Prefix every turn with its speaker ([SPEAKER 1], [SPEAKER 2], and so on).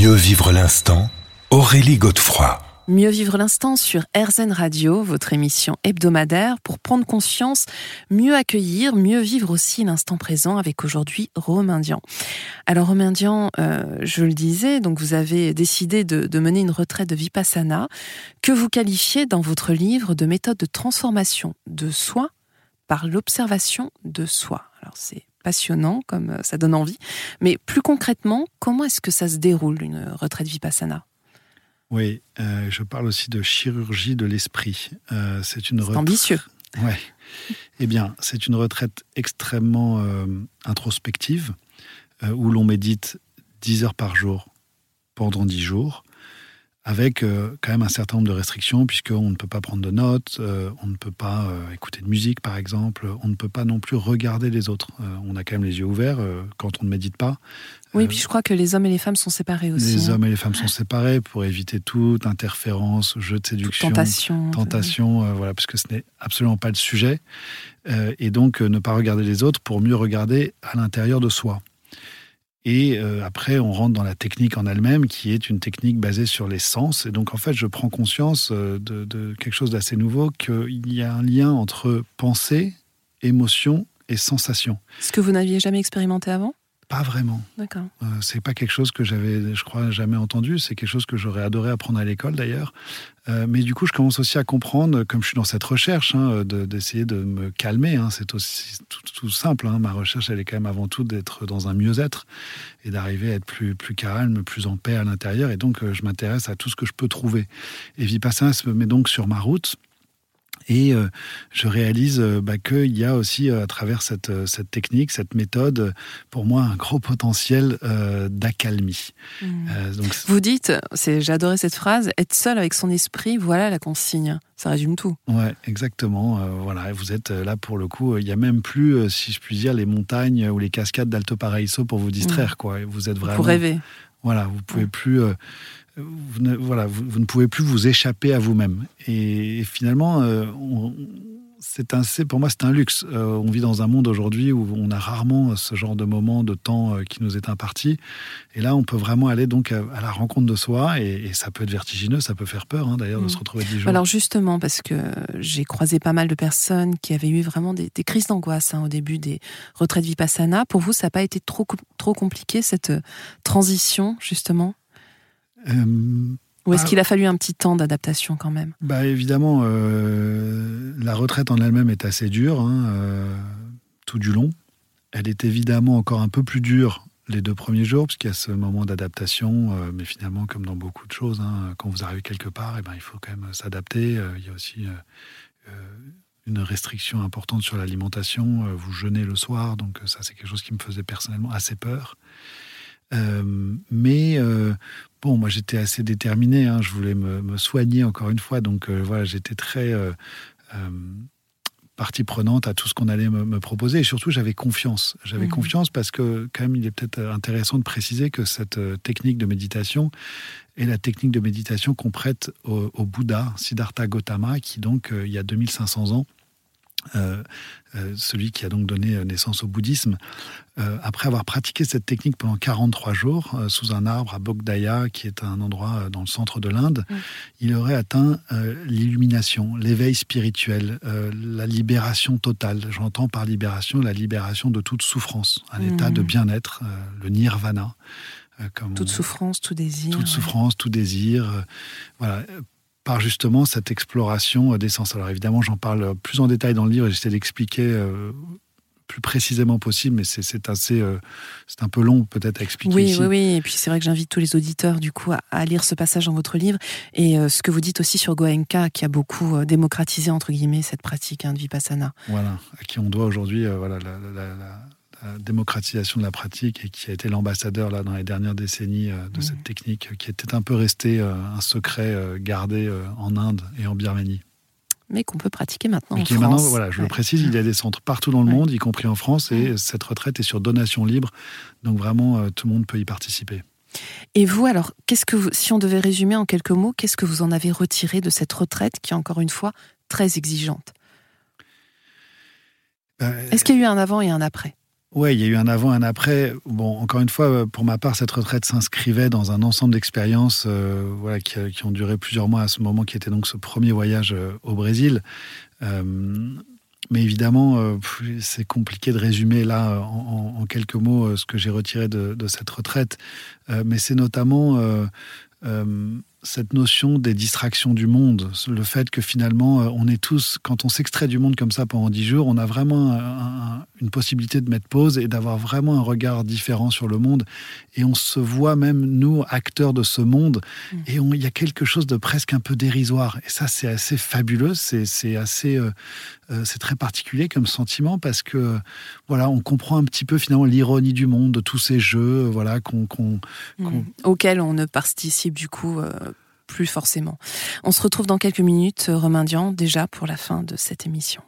[SPEAKER 1] Mieux vivre l'instant, Aurélie Godefroy.
[SPEAKER 2] Mieux vivre l'instant sur RZN Radio, votre émission hebdomadaire pour prendre conscience, mieux accueillir, mieux vivre aussi l'instant présent avec aujourd'hui Romain Dian. Alors Romain Dian, euh, je le disais, donc vous avez décidé de, de, mener une retraite de Vipassana que vous qualifiez dans votre livre de méthode de transformation de soi par l'observation de soi? Alors c'est passionnant, comme euh, ça donne envie. Mais plus concrètement, comment est-ce que ça se déroule, une retraite vipassana?
[SPEAKER 3] Oui, euh, je parle aussi de chirurgie de l'esprit. Euh, c'est une retraite...
[SPEAKER 2] ambitieux.
[SPEAKER 3] Ouais. eh bien, c'est une retraite extrêmement euh, introspective, où l'on médite 10 heures par jour pendant 10 jours avec euh, quand même un certain nombre de restrictions, puisqu'on ne peut pas prendre de notes, euh, on ne peut pas euh, écouter de musique, par exemple, on ne peut pas non plus regarder les autres. On a quand même les yeux ouverts quand on ne médite pas.
[SPEAKER 2] Oui, puis je crois que les hommes et les femmes sont séparés aussi.
[SPEAKER 3] Les
[SPEAKER 2] hein.
[SPEAKER 3] hommes et les femmes sont séparés pour éviter toute interférence, jeu de séduction,
[SPEAKER 2] Toute tentation.
[SPEAKER 3] tentation, voilà, parce que ce n'est absolument pas le sujet. Et donc, ne pas regarder les autres pour mieux regarder à l'intérieur de soi. Et euh, après, on rentre dans la technique en elle-même, qui est une technique basée sur les sens. Et donc, en fait, je prends conscience euh, de, de quelque chose d'assez nouveau, qu'il y a un lien entre pensée, émotion et sensation.
[SPEAKER 2] Ce que vous n'aviez jamais expérimenté avant?
[SPEAKER 3] Pas vraiment.
[SPEAKER 2] D'accord.
[SPEAKER 3] Euh, c'est pas quelque chose que j'avais, je crois, jamais entendu. C'est quelque chose que j'aurais adoré apprendre à l'école d'ailleurs. Euh, mais du coup, je commence aussi à comprendre, comme je suis dans cette recherche, hein, de- d'essayer de, me calmer. hein. c'est aussi tout, tout simple. hein. Ma recherche, elle est quand même avant tout d'être dans un mieux-être et d'arriver à être plus, plus calme, plus en paix à l'intérieur. Et donc, euh, je m'intéresse à tout ce que je peux trouver. Et Vipassana se met donc sur ma route. Et euh, je réalise euh, bah, qu'il y a aussi, euh, à travers cette, cette technique, cette méthode, pour moi, un gros potentiel d'accalmie. Donc,
[SPEAKER 2] Vous dites, adoré cette phrase, être seul avec son esprit, voilà la consigne. Ça résume tout.
[SPEAKER 3] ouais, exactement. voilà, vous êtes là pour le coup. Il n'y a même plus, si je puis dire, les montagnes ou les cascades d'Alto Paraíso pour vous distraire. Quoi. Et Vous êtes vraiment.
[SPEAKER 2] Pour rêver.
[SPEAKER 3] Voilà, vous pouvez plus. euh, vous, ne, voilà, vous, vous ne pouvez plus vous échapper à vous-même. Et, finalement, euh, c'est un, pour moi, c'est un luxe. Euh, on vit dans un monde aujourd'hui où on a rarement ce genre de moment, de temps euh, qui nous est imparti. Et là, on peut vraiment aller donc à, à la rencontre de soi. Et, et ça peut être vertigineux, ça peut faire peur, hein, d'ailleurs,
[SPEAKER 2] Mm.
[SPEAKER 3] de se retrouver dix jours.
[SPEAKER 2] Alors justement, parce que j'ai croisé pas mal de personnes qui avaient eu vraiment des, des crises d'angoisse hein, au début des retraites Vipassana. Pour vous, ça n'a pas été trop, trop compliqué, cette transition, justement?
[SPEAKER 3] Euh,
[SPEAKER 2] Ou est-ce
[SPEAKER 3] Ah.
[SPEAKER 2] qu'il a fallu un petit temps d'adaptation quand même?
[SPEAKER 3] Bah évidemment, euh, la retraite en elle-même est assez dure, hein, euh, tout du long. Elle est évidemment encore un peu plus dure les deux premiers jours, parce qu'il y a ce moment d'adaptation, mais finalement, comme dans beaucoup de choses, hein, quand vous arrivez quelque part, eh ben, il faut quand même s'adapter. Il y a aussi une restriction importante sur l'alimentation. Vous jeûnez le soir, donc ça, c'est quelque chose qui me faisait personnellement assez peur. Euh, mais euh, bon, moi j'étais assez déterminé, hein, je voulais me, me soigner encore une fois, donc euh, voilà, j'étais très partie prenante à tout ce qu'on allait me, me proposer, et surtout j'avais confiance. J'avais
[SPEAKER 2] Mhm.
[SPEAKER 3] confiance parce que quand même il est peut-être intéressant de préciser que cette technique de méditation est la technique de méditation qu'on prête au, au Bouddha, Siddhartha Gautama, qui donc il y a 2500 ans, euh, euh, celui qui a donc donné euh, naissance au bouddhisme, euh, après avoir pratiqué cette technique pendant 43 jours sous un arbre à Bodh qui est un endroit dans le centre de l'Inde, il aurait atteint l'illumination, l'éveil spirituel, la libération totale. J'entends par libération la libération de toute souffrance, un état de bien-être, euh, le nirvana. comme
[SPEAKER 2] Toute
[SPEAKER 3] on-
[SPEAKER 2] souffrance, tout désir.
[SPEAKER 3] toute
[SPEAKER 2] ouais.
[SPEAKER 3] souffrance, tout désir, voilà, par justement cette exploration euh, des sens. Alors évidemment, j'en parle plus en détail dans le livre et j'essaie d'expliquer euh, plus précisément possible, mais c'est assez, euh, c'est un peu long peut-être à expliquer
[SPEAKER 2] Oui,
[SPEAKER 3] ici.
[SPEAKER 2] oui, oui. Et puis c'est vrai que j'invite tous les auditeurs du coup à, à lire ce passage dans votre livre et euh, ce que vous dites aussi sur Goenka qui a beaucoup euh, démocratisé entre guillemets cette pratique hein, de vipassana.
[SPEAKER 3] Voilà, à qui on doit aujourd'hui voilà, la, la- la- la- la démocratisation de la pratique et qui a été l'ambassadeur là dans les dernières décennies euh, de
[SPEAKER 2] Mhm.
[SPEAKER 3] cette technique euh, qui était un peu resté euh, un secret gardé en Inde et en Birmanie.
[SPEAKER 2] Mais qu'on peut pratiquer maintenant
[SPEAKER 3] Mais
[SPEAKER 2] en France.
[SPEAKER 3] maintenant, voilà, je
[SPEAKER 2] Ouais.
[SPEAKER 3] le précise, il y a des centres partout dans le
[SPEAKER 2] Ouais.
[SPEAKER 3] monde, y compris en France, et cette retraite est sur donation libre, donc vraiment euh, tout le monde peut y participer.
[SPEAKER 2] Et vous alors, qu'est-ce que vous, si on devait résumer en quelques mots, qu'est-ce que vous en avez retiré de cette retraite qui est encore une fois très exigeante?
[SPEAKER 3] Euh,
[SPEAKER 2] Est-ce qu'il y a eu un avant et un après?
[SPEAKER 3] Ouais, il y a eu un avant, un après. Bon, encore une fois, pour ma part, cette retraite s'inscrivait dans un ensemble d'expériences euh, voilà, qui, ont duré plusieurs mois à ce moment, qui était donc ce premier voyage euh, au Brésil. Euh, mais évidemment, euh, c'est compliqué de résumer là en, quelques mots euh, ce que j'ai retiré de, cette retraite. Euh, mais c'est notamment cette notion des distractions du monde, le fait que finalement, on est tous, quand on s'extrait du monde comme ça pendant dix jours, on a vraiment un, une possibilité de mettre pause et d'avoir vraiment un regard différent sur le monde. Et on se voit même, nous, acteurs de ce monde, mmh. et il y a quelque chose de presque un peu dérisoire. Et ça, c'est assez fabuleux, c'est assez, euh, c'est très particulier comme sentiment parce que, voilà, on comprend un petit peu finalement l'ironie du monde, de tous ces jeux, voilà, qu'on, qu
[SPEAKER 2] mmh. qu auxquels on ne participe du coup. Euh plus forcément. On se retrouve dans quelques minutes, Romain Dian, déjà pour la fin de cette émission.